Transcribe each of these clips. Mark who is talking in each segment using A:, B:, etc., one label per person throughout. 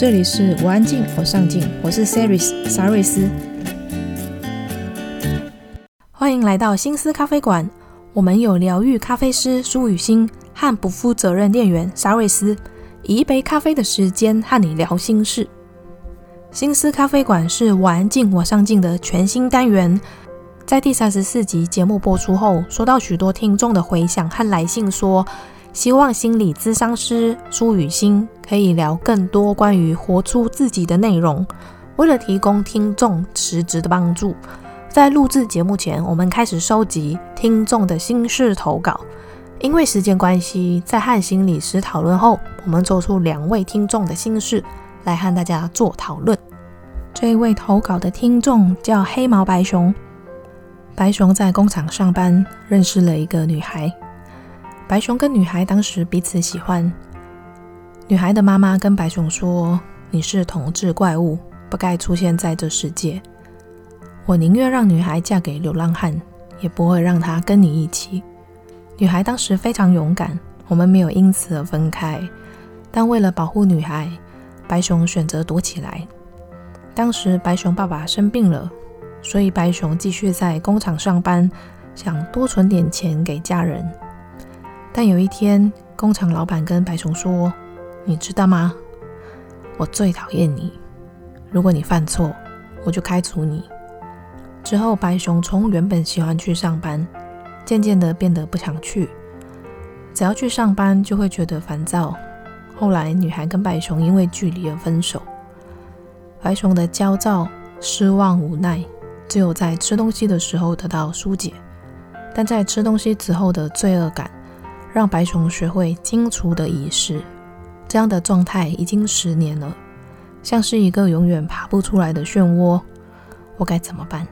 A: 这里是我安静，我上进，我是 Saris 沙瑞斯，欢迎来到心思咖啡馆。我们有疗愈咖啡师苏雨欣和不负责任店员沙瑞斯，以一杯咖啡的时间和你聊心事。心思咖啡馆是我安静，我上进的全新单元。在第三十四集节目播出后，收到许多听众的回响和来信说，希望心理咨商师苏雨欣可以聊更多关于活出自己的内容。为了提供听众实质的帮助，在录制节目前，我们开始收集听众的心事投稿。因为时间关系，在和心理师讨论后，我们抽出两位听众的心事来和大家做讨论。这一位投稿的听众叫黑毛白熊。白熊在工厂上班，认识了一个女孩。白熊跟女孩当时彼此喜欢。女孩的妈妈跟白熊说：“你是同志怪物，不该出现在这世界。我宁愿让女孩嫁给流浪汉，也不会让她跟你一起。”女孩当时非常勇敢，我们没有因此而分开。但为了保护女孩，白熊选择躲起来。当时白熊爸爸生病了，所以白熊继续在工厂上班，想多存点钱给家人。但有一天，工厂老板跟白熊说：“你知道吗？我最讨厌你。如果你犯错，我就开除你。”之后，白熊从原本喜欢去上班，渐渐的变得不想去。只要去上班，就会觉得烦躁。后来，女孩跟白熊因为距离而分手。白熊的焦躁、失望、无奈，只有在吃东西的时候得到疏解。但在吃东西之后的罪恶感，让白熊学会清除的仪式，这样的状态已经十年了，像是一个永远爬不出来的漩涡。我该怎么办？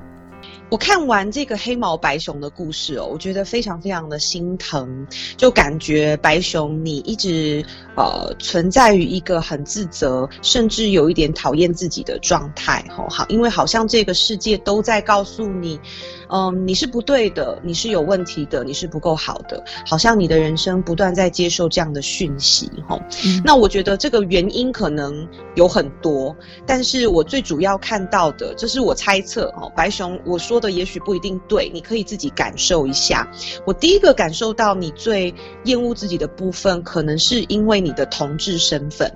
B: 我看完这个黑毛白熊的故事哦，我觉得非常非常的心疼，就感觉白熊你一直呃存在于一个很自责，甚至有一点讨厌自己的状态，哦，好，因为好像这个世界都在告诉你，嗯，你是不对的，你是有问题的，你是不够好的，好像你的人生不断在接受这样的讯息，哦，嗯，那我觉得这个原因可能有很多，但是我最主要看到的，这是我猜测哦，白熊我说。说的也许不一定对，你可以自己感受一下。我第一个感受到你最厌恶自己的部分，可能是因为你的同志身份。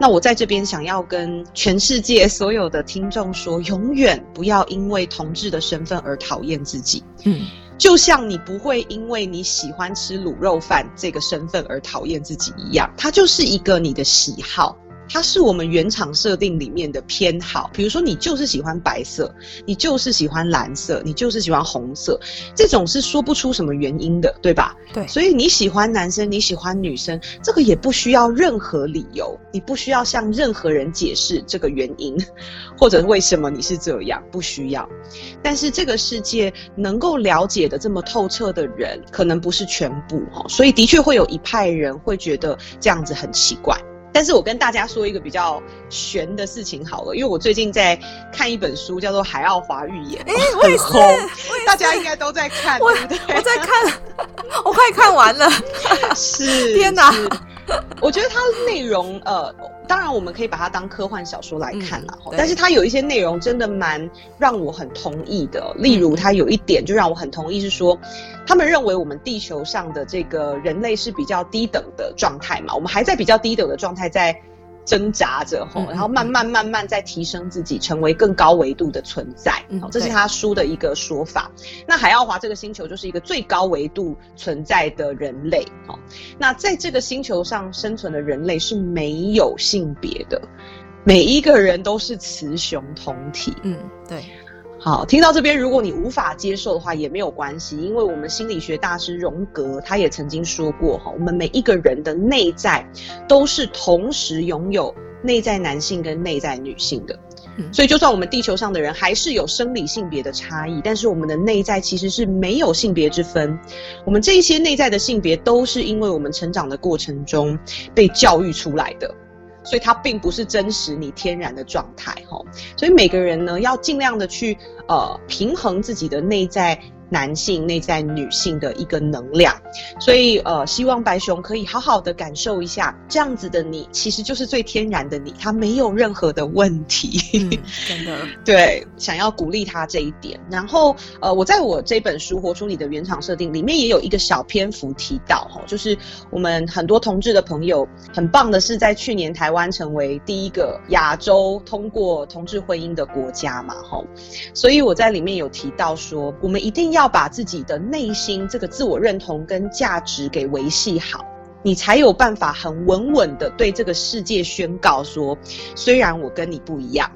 B: 那我在这边想要跟全世界 所有的听众说，永远不要因为同志的身份而讨厌自己。嗯，就像你不会因为你喜欢吃卤肉饭这个身份而讨厌自己一样，它就是一个你的喜好。它是我们原厂设定里面的偏好，比如说你就是喜欢白色，你就是喜欢蓝色，你就是喜欢红色，这种是说不出什么原因的，对吧？对，所以你喜欢男生，你喜欢女生，这个也不需要任何理由，你不需要向任何人解释这个原因，或者为什么你是这样，不需要。但是这个世界能够了解的这么透彻的人，可能不是全部哦，所以的确会有一派人会觉得这样子很奇怪。但是我跟大家说一个比较悬的事情好了，因为我最近在看一本书，叫做《海奥华预言》，哎、欸，很红，大家应该都在看，对不对？
A: 我在看，我快看完了，
B: 是，
A: 天哪！
B: 我觉得它的内容，呃，当然我们可以把它当科幻小说来看啦，嗯、但是它有一些内容真的蛮让我很同意的。例如，它有一点就让我很同意，是说他们认为我们地球上的这个人类是比较低等的状态嘛，我们还在比较低等的状态在。挣扎着吼，然后慢慢慢慢在提升自己，成为更高维度的存在。嗯，这是他书的一个说法。那海奥华这个星球就是一个最高维度存在的人类。哦，那在这个星球上生存的人类是没有性别的，每一个人都是雌雄同体。嗯，对。好，听到这边，如果你无法接受的话，也没有关系，因为我们心理学大师荣格他也曾经说过，哈，我们每一个人的内在都是同时拥有内在男性跟内在女性的。所以，就算我们地球上的人还是有生理性别的差异，但是我们的内在其实是没有性别之分。我们这些内在的性别，都是因为我们成长的过程中被教育出来的，所以它并不是真实你天然的状态。哈，所以每个人呢，要尽量的去呃平衡自己的内在。男性内在女性的一个能量，所以呃，希望白熊可以好好的感受一下，这样子的你其实就是最天然的你，他没有任何的问题。
A: 嗯，真的，
B: 对，想要鼓励他这一点。然后呃，我在我这本书《活出你的原厂设定》里面也有一个小篇幅提到哈，就是我们很多同志的朋友很棒的是，在去年台湾成为第一个亚洲通过同志婚姻的国家嘛，哈，所以我在里面有提到说，我们一定要。要把自己的内心这个自我认同跟价值给维系好，你才有办法很稳稳的对这个世界宣告说，虽然我跟你不一样，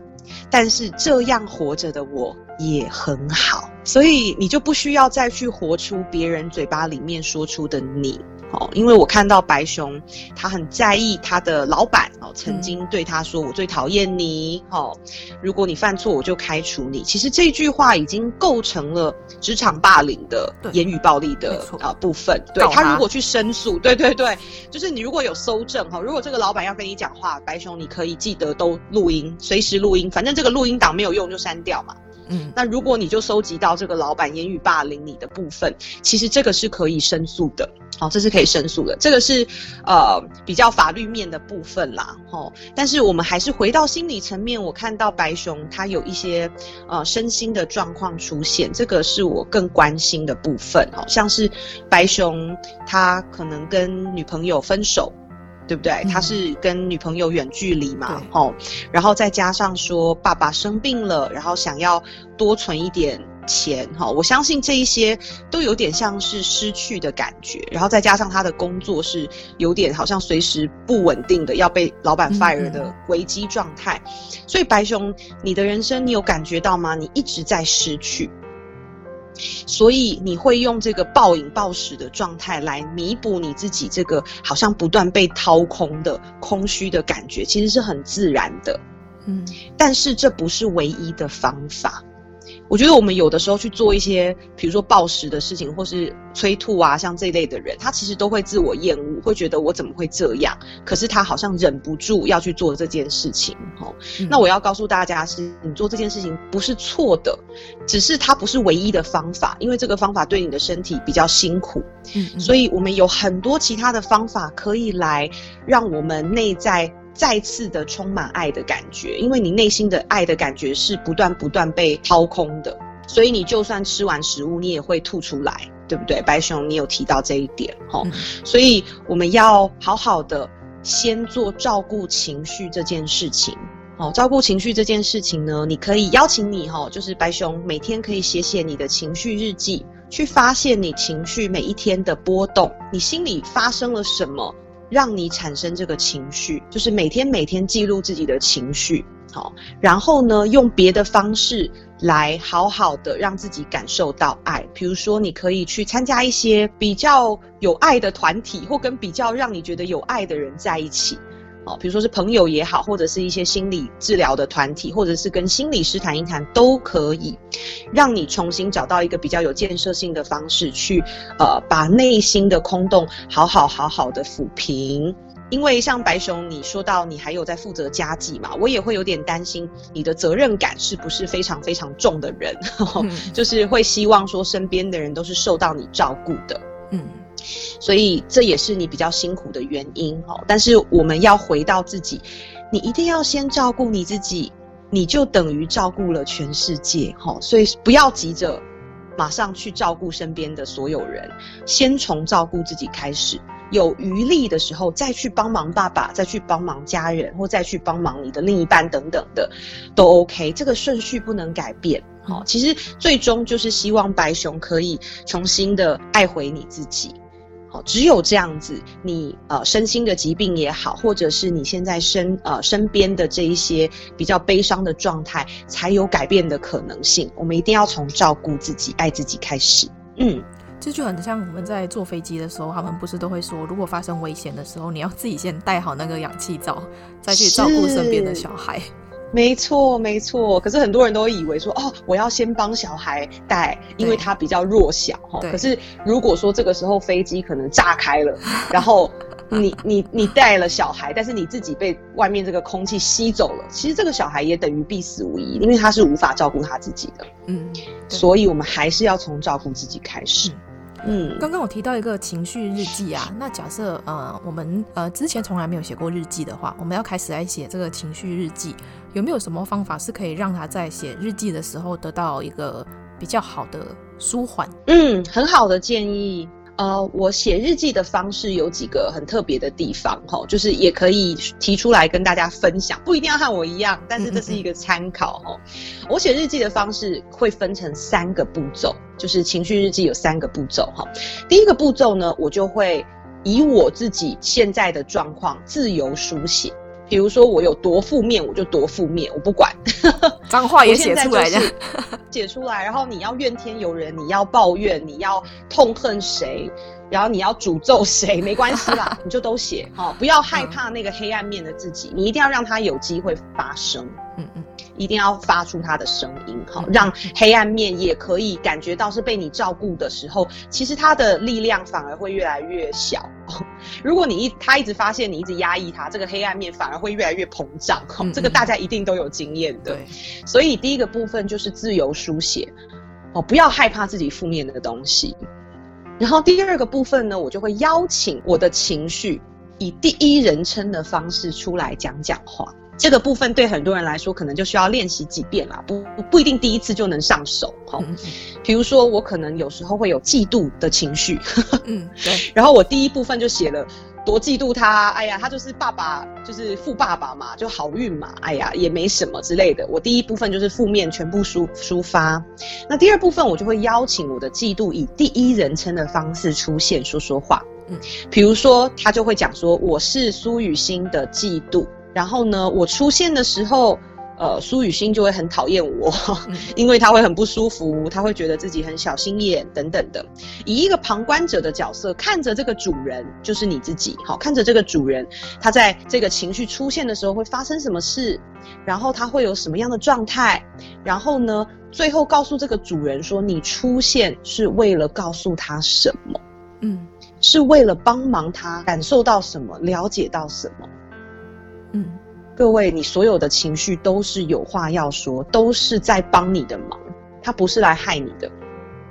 B: 但是这样活着的我也很好，所以你就不需要再去活出别人嘴巴里面说出的你。哦，因为我看到白熊，他很在意他的老板哦，曾经对他说：“我最讨厌你。”哦，如果你犯错，我就开除你。其实这句话已经构成了职场霸凌的言语暴力的啊部分。对，他如果去申诉，对对对，就是你如果有搜证哈，如果这个老板要跟你讲话，白熊你可以记得都录音，随时录音，反正这个录音档没有用就删掉嘛。嗯，那如果你就收集到这个老板言语霸凌你的部分，其实这个是可以申诉的。好，这是可以申诉的，这个是呃比较法律面的部分啦。齁，但是我们还是回到心理层面，我看到白熊他有一些呃身心的状况出现，这个是我更关心的部分。好像是白熊他可能跟女朋友分手，对不对？嗯、他是跟女朋友远距离嘛，齁，然后再加上说爸爸生病了，然后想要多存一点。钱哈，我相信这一些都有点像是失去的感觉，然后再加上他的工作是有点好像随时不稳定的，要被老板 fire 的危机状态。所以白熊，你的人生你有感觉到吗？你一直在失去，所以你会用这个暴饮暴食的状态来弥补你自己这个好像不断被掏空的空虚的感觉，其实是很自然的。嗯，但是这不是唯一的方法。我觉得我们有的时候去做一些，比如说暴食的事情，或是催吐啊，像这一类的人，他其实都会自我厌恶，会觉得我怎么会这样？可是他好像忍不住要去做这件事情。哦，嗯，那我要告诉大家是，你做这件事情不是错的，只是它不是唯一的方法，因为这个方法对你的身体比较辛苦。嗯，嗯，所以我们有很多其他的方法可以来让我们内在。再次的充满爱的感觉，因为你内心的爱的感觉是不断不断被掏空的，所以你就算吃完食物，你也会吐出来，对不对？白熊，你有提到这一点，哈，嗯，所以我们要好好的先做照顾情绪这件事情，哦，照顾情绪这件事情呢，你可以邀请你，哦，就是白熊每天可以写写你的情绪日记，去发现你情绪每一天的波动，你心里发生了什么。让你产生这个情绪，就是每天每天记录自己的情绪，好，然后呢，用别的方式来好好的让自己感受到爱。比如说，你可以去参加一些比较有爱的团体，或跟比较让你觉得有爱的人在一起。哦，比如说是朋友也好，或者是一些心理治疗的团体，或者是跟心理师谈一谈，都可以让你重新找到一个比较有建设性的方式去，呃，把内心的空洞好好好好的抚平。因为像白熊，你说到你还有在负责家计嘛，我也会有点担心你的责任感是不是非常非常重的人，嗯、就是会希望说身边的人都是受到你照顾的，嗯。所以这也是你比较辛苦的原因哦。但是我们要回到自己，你一定要先照顾你自己，你就等于照顾了全世界哈。所以不要急着马上去照顾身边的所有人，先从照顾自己开始。有余力的时候再去帮忙爸爸，再去帮忙家人，或再去帮忙你的另一半等等的，都 OK。这个顺序不能改变。好，其实最终就是希望白熊可以重新的爱回你自己。只有这样子，你呃身心的疾病也好，或者是你现在身呃身边的这一些比较悲伤的状态，才有改变的可能性。我们一定要从照顾自己、爱自己开始。嗯，
A: 这就很像我们在坐飞机的时候，他们不是都会说，如果发生危险的时候，你要自己先戴好那个氧气罩，再去照顾身边的小孩。
B: 没错，没错。可是很多人都以为说，哦，我要先帮小孩带，因为他比较弱小哈。可是如果说这个时候飞机可能炸开了，然后你你你带了小孩，但是你自己被外面这个空气吸走了，其实这个小孩也等于必死无疑，因为他是无法照顾他自己的。嗯，所以我们还是要从照顾自己开始。嗯嗯，
A: 刚刚我提到一个情绪日记啊，那假设呃我们呃之前从来没有写过日记的话，我们要开始来写这个情绪日记，有没有什么方法是可以让他在写日记的时候得到一个比较好的舒缓？
B: 嗯，很好的建议。呃，我写日记的方式有几个很特别的地方，哈，就是也可以提出来跟大家分享，不一定要和我一样，但是这是一个参考，哈。我写日记的方式会分成三个步骤，就是情绪日记有三个步骤，哈。第一个步骤呢，我就会以我自己现在的状况自由书写。比如说我有多负面，我就多负面，我不管，
A: 脏话也写出来的，
B: 写出来。然后你要怨天尤人，你要抱怨，你要痛恨谁，然后你要诅咒谁，没关系啦，你就都写，好，不要害怕那个黑暗面的自己，你一定要让它有机会发生。嗯嗯。一定要发出他的声音，好，让黑暗面也可以感觉到是被你照顾的时候，其实他的力量反而会越来越小。如果你一他一直发现你一直压抑他，这个黑暗面反而会越来越膨胀。这个大家一定都有经验的。对，所以第一个部分就是自由书写，哦，不要害怕自己负面的东西。然后第二个部分呢，我就会邀请我的情绪以第一人称的方式出来讲讲话。这个部分对很多人来说，可能就需要练习几遍啦，不不一定第一次就能上手哈。比如说，我可能有时候会有嫉妒的情绪，嗯，对。然后我第一部分就写了多嫉妒他，哎呀，他就是爸爸，就是富爸爸嘛，就好运嘛，哎呀，也没什么之类的。我第一部分就是负面全部抒抒发，那第二部分我就会邀请我的嫉妒以第一人称的方式出现，说说话。嗯，比如说他就会讲说，我是苏雨欣的嫉妒。然后呢，我出现的时候，呃，苏雨欣就会很讨厌我，嗯，因为他会很不舒服，他会觉得自己很小心眼等等的。以一个旁观者的角色看着这个主人，就是你自己，好，看着这个主人，他在这个情绪出现的时候会发生什么事，然后他会有什么样的状态，然后呢，最后告诉这个主人说，你出现是为了告诉他什么？嗯，是为了帮忙他感受到什么，了解到什么？嗯，各位，你所有的情绪都是有话要说，都是在帮你的忙，他不是来害你的。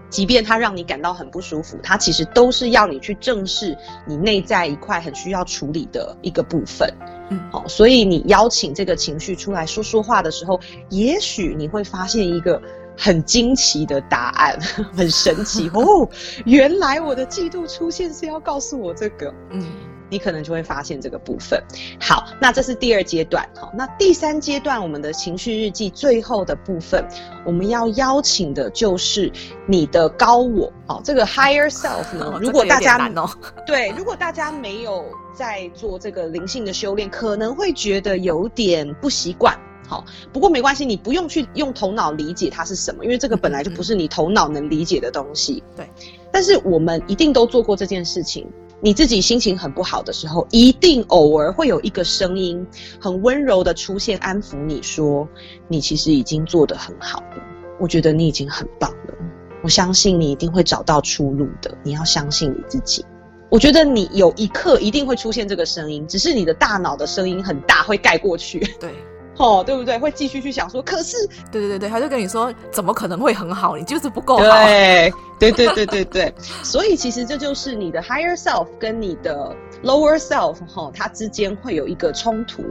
B: 即便它让你感到很不舒服，它其实都是要你去正视你内在一块很需要处理的一个部分。嗯，好，所以你邀请这个情绪出来说说话的时候，也许你会发现一个很惊奇的答案，很神奇 哦，原来我的嫉妒出现是要告诉我这个。嗯。你可能就会发现这个部分。好，那这是第二阶段。好，那第三阶段，我们的情绪日记最后的部分，我们要邀请的就是你的高我。好，这个 higher self 呢，如果大家、对，如果大家没有在做这个灵性的修炼，可能会觉得有点不习惯。好，不过没关系，你不用去用头脑理解它是什么，因为这个本来就不是你头脑能理解的东西。对，但是我们一定都做过这件事情。你自己心情很不好的时候，一定偶尔会有一个声音，很温柔的出现，安抚你说：“你其实已经做得很好了，我觉得你已经很棒了，我相信你一定会找到出路的，你要相信你自己。”我觉得你有一刻一定会出现这个声音，只是你的大脑的声音很大，会盖过去。对。哦，对不对？会继续去想说，可是，
A: 对对对对，他就跟你说，怎么可能会很好？你就是不够好。
B: 对，对对对对对。所以其实这就是你的 higher self 跟你的 lower self 哈、它之间会有一个冲突。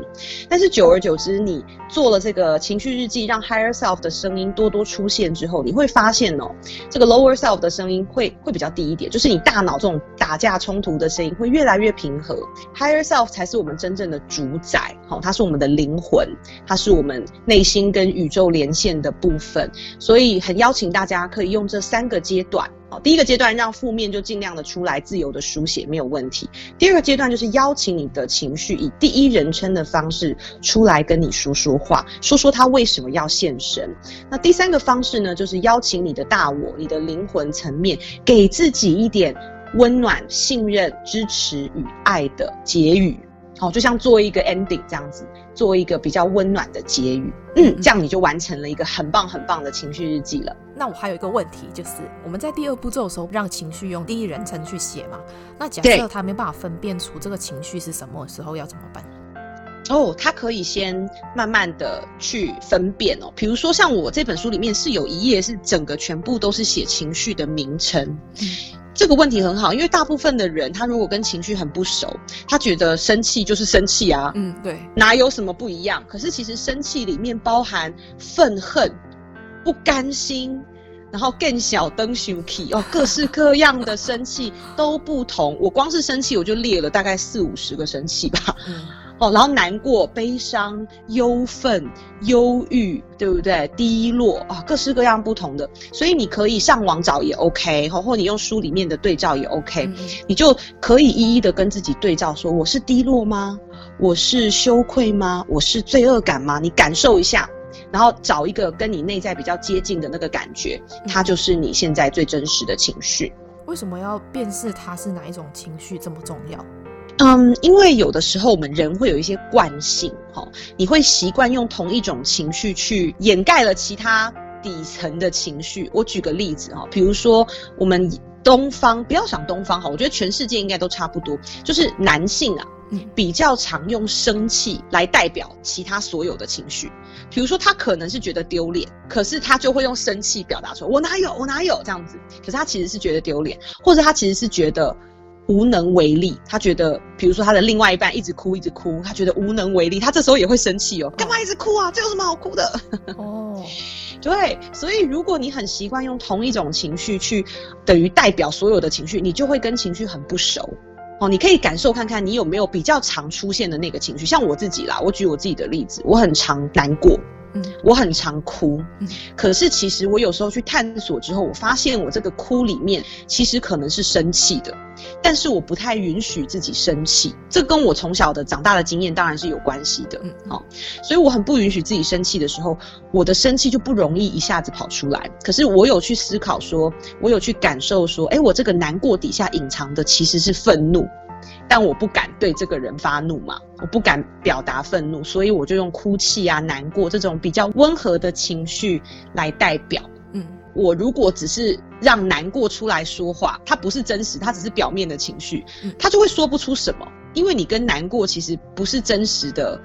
B: 但是久而久之，你做了这个情绪日记，让 higher self 的声音多多出现之后，你会发现哦，这个 lower self 的声音会会比较低一点，就是你大脑这种打架冲突的声音会越来越平和。higher self 才是我们真正的主宰，好、它是我们的灵魂。它是我们内心跟宇宙连线的部分，所以很邀请大家可以用这三个阶段第一个阶段让负面就尽量的出来，自由的书写没有问题。第二个阶段就是邀请你的情绪以第一人称的方式出来跟你说说话，说说他为什么要现身。那第三个方式呢，就是邀请你的大我、你的灵魂层面，给自己一点温暖、信任、支持与爱的结语。好，就像做一个 ending 这样子，做一个比较温暖的结语。嗯，这样你就完成了一个很棒很棒的情绪日记了。
A: 那我还有一个问题，就是我们在第二步骤的时候，让情绪用第一人称去写嘛？那假设他没办法分辨出这个情绪是什么时候，要怎么办？
B: 哦，他可以先慢慢的去分辨哦。比如说，像我这本书里面是有一页是整个全部都是写情绪的名称。嗯这个问题很好，因为大部分的人，他如果跟情绪很不熟，他觉得生气就是生气啊，
A: 嗯，对，
B: 哪有什么不一样？可是其实生气里面包含愤恨、不甘心，然后更小灯熊气哦，各式各样的生气都不同。我光是生气，我就列了大概四五十个生气吧。嗯哦，然后难过、悲伤、忧愤、忧郁，对不对？低落啊，各式各样不同的，所以你可以上网找也 OK，或或你用书里面的对照也 OK，嗯，你就可以一一的跟自己对照，说我是低落吗？我是羞愧吗？我是罪恶感吗？你感受一下，然后找一个跟你内在比较接近的那个感觉，它就是你现在最真实的情绪。
A: 为什么要辨识它是哪一种情绪这么重要？
B: 嗯，因为有的时候我们人会有一些惯性，哈，你会习惯用同一种情绪去掩盖了其他底层的情绪。我举个例子哈，比如说我们东方，不要想东方哈，我觉得全世界应该都差不多，就是男性啊，比较常用生气来代表其他所有的情绪。比如说他可能是觉得丢脸，可是他就会用生气表达出来，我哪有，我哪有这样子。可是他其实是觉得丢脸，或者他其实是觉得。无能为力，他觉得，比如说他的另外一半一直哭，一直哭，他觉得无能为力，他这时候也会生气哦，干嘛一直哭啊？这有什么好哭的？哦，对，所以如果你很习惯用同一种情绪去等于代表所有的情绪，你就会跟情绪很不熟。哦，你可以感受看看，你有没有比较常出现的那个情绪？像我自己啦，我举我自己的例子，我很常难过。嗯，我很常哭，嗯，可是其实我有时候去探索之后，我发现我这个哭里面其实可能是生气的，但是我不太允许自己生气，这跟我从小的长大的经验当然是有关系的，嗯，哦，所以我很不允许自己生气的时候，我的生气就不容易一下子跑出来。可是我有去思考说，我有去感受说，哎，我这个难过底下隐藏的其实是愤怒。但我不敢对这个人发怒嘛，我不敢表达愤怒，所以我就用哭泣啊、难过这种比较温和的情绪来代表。嗯，我如果只是让难过出来说话，它不是真实，它只是表面的情绪，它就会说不出什么，因为你跟难过其实不是真实的。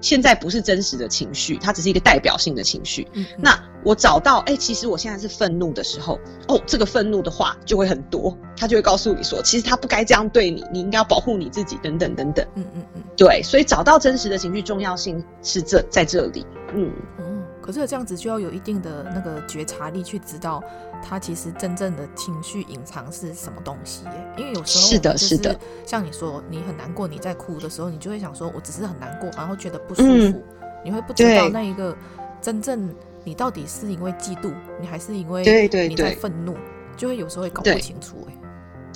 B: 现在不是真实的情绪，它只是一个代表性的情绪。嗯嗯。那我找到，哎、欸，其实我现在是愤怒的时候，哦，这个愤怒的话就会很多，他就会告诉你说，其实他不该这样对你，你应该要保护你自己，等等等等。嗯嗯嗯。对，所以找到真实的情绪重要性是这在这里。嗯嗯。
A: 可是这样子就要有一定的那个觉察力，去知道他其实真正的情绪隐藏是什么东西耶。因为有时候是的，是的，像你说你很难过，你在哭的时候，你就会想说，我只是很难过，然后觉得不舒服，嗯、你会不知道那一个真正你到底是因为嫉妒，你还是因为你在愤怒，就会有时候会搞不清楚。哎，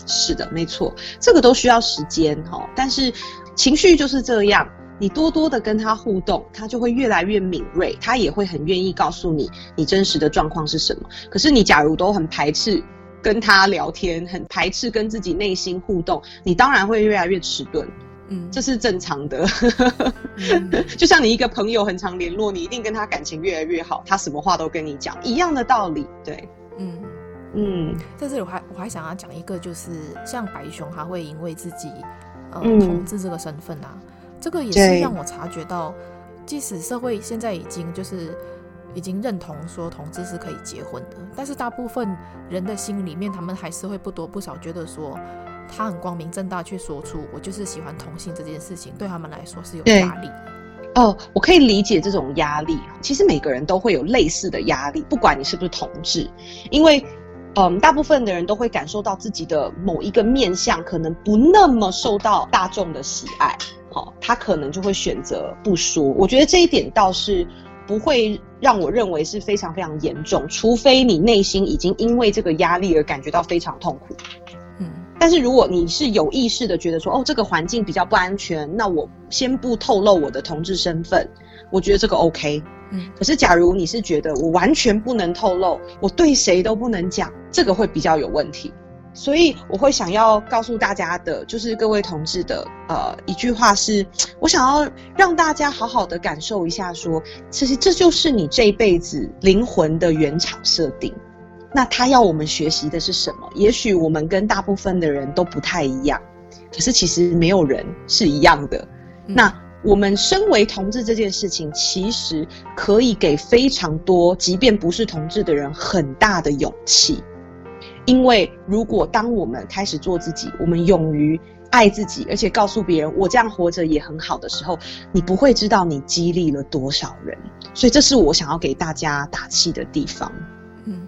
B: 是的，没错，这个都需要时间哈。但是情绪就是这样。你多多的跟他互动，他就会越来越敏锐，他也会很愿意告诉你你真实的状况是什么。可是你假如都很排斥跟他聊天，很排斥跟自己内心互动，你当然会越来越迟钝，嗯，这是正常的。嗯、就像你一个朋友很常联络，你一定跟他感情越来越好，他什么话都跟你讲，一样的道理，对，嗯
A: 嗯。在这里我还我还想要讲一个，就是像白熊，他会因为自己呃同志这个身份啊。这个也是让我察觉到，即使社会现在已经就是已经认同说同志是可以结婚的，但是大部分人的心里面，他们还是会不多不少觉得说，他很光明正大去说出我就是喜欢同性这件事情，对他们来说是有压力。
B: 哦，我可以理解这种压力。其实每个人都会有类似的压力，不管你是不是同志，因为嗯，大部分的人都会感受到自己的某一个面相可能不那么受到大众的喜爱。好，他可能就会选择不说。我觉得这一点倒是不会让我认为是非常非常严重，除非你内心已经因为这个压力而感觉到非常痛苦。嗯，但是如果你是有意识的觉得说，哦，这个环境比较不安全，那我先不透露我的同志身份，我觉得这个 OK。嗯，可是假如你是觉得我完全不能透露，我对谁都不能讲，这个会比较有问题。所以我会想要告诉大家的，就是各位同志的，呃，一句话是，我想要让大家好好的感受一下，说，其实这就是你这辈子灵魂的原厂设定。那他要我们学习的是什么？也许我们跟大部分的人都不太一样，可是其实没有人是一样的。嗯、那我们身为同志这件事情，其实可以给非常多，即便不是同志的人，很大的勇气。因为如果当我们开始做自己，我们勇于爱自己，而且告诉别人我这样活着也很好的时候，你不会知道你激励了多少人。所以这是我想要给大家打气的地方。嗯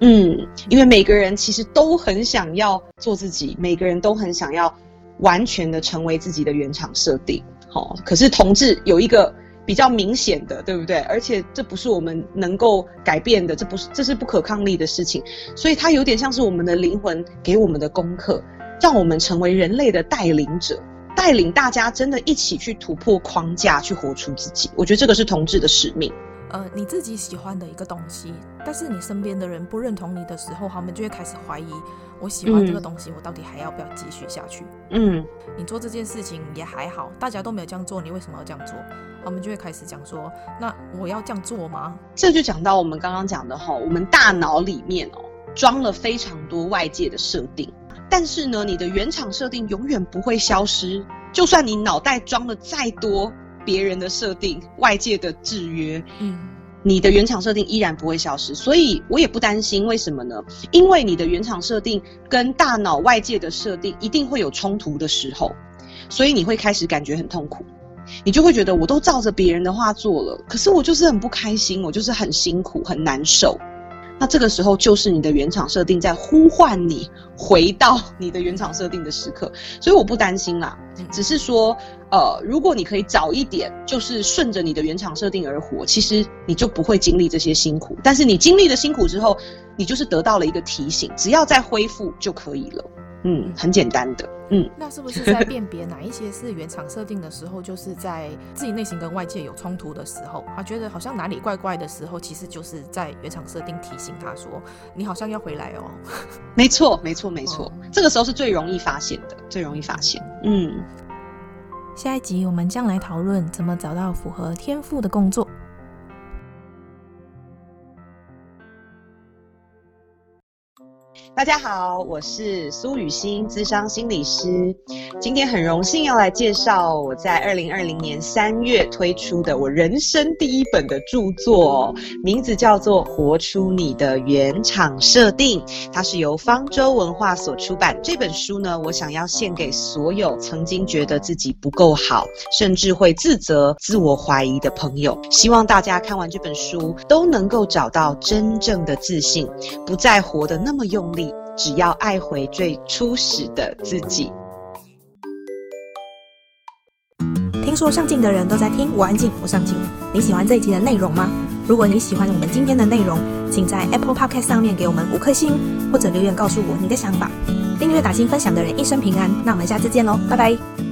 B: 嗯，因为每个人其实都很想要做自己，每个人都很想要完全的成为自己的原厂设定。好，可是同志有一个。比较明显的，对不对？而且这不是我们能够改变的，这不是，这是不可抗力的事情。所以它有点像是我们的灵魂给我们的功课，让我们成为人类的带领者，带领大家真的一起去突破框架，去活出自己。我觉得这个是同志的使命。
A: 呃，你自己喜欢的一个东西，但是你身边的人不认同你的时候，他们就会开始怀疑，我喜欢这个东西，嗯、我到底还要不要继续下去？嗯，你做这件事情也还好，大家都没有这样做，你为什么要这样做？他们就会开始讲说，那我要这样做吗？
B: 这就讲到我们刚刚讲的哈，我们大脑里面哦装了非常多外界的设定，但是呢，你的原厂设定永远不会消失，就算你脑袋装了再多。别人的设定、外界的制约，嗯，你的原厂设定依然不会消失，所以我也不担心。为什么呢？因为你的原厂设定跟大脑外界的设定一定会有冲突的时候，所以你会开始感觉很痛苦，你就会觉得我都照着别人的话做了，可是我就是很不开心，我就是很辛苦、很难受。那这个时候就是你的原厂设定在呼唤你回到你的原厂设定的时刻，所以我不担心啦，只是说，呃，如果你可以早一点，就是顺着你的原厂设定而活，其实你就不会经历这些辛苦。但是你经历了辛苦之后，你就是得到了一个提醒，只要再恢复就可以了。嗯，很简单的。嗯，
A: 那是不是在辨别哪一些是原厂设定的时候，就是在自己内心跟外界有冲突的时候，他觉得好像哪里怪怪的时候，其实就是在原厂设定提醒他说，你好像要回来哦。
B: 没错，没错，没错，哦，这个时候是最容易发现的，最容易发现。嗯，
A: 下一集我们将来讨论怎么找到符合天赋的工作。
B: 大家好，我是苏雨欣，资商心理师。今天很荣幸要来介绍我在二零二零年三月推出的我人生第一本的著作，名字叫做《活出你的原厂设定》，它是由方舟文化所出版。这本书呢，我想要献给所有曾经觉得自己不够好，甚至会自责、自我怀疑的朋友。希望大家看完这本书，都能够找到真正的自信，不再活得那么用力。只要爱回最初始的自己。
A: 听说上镜的人都在听，我安静，我上镜。你喜欢这一集的内容吗？如果你喜欢我们今天的内容，请在 Apple Podcast 上面给我们五颗星，或者留言告诉我你的想法。订阅、打新、分享的人一生平安。那我们下次见喽，拜拜。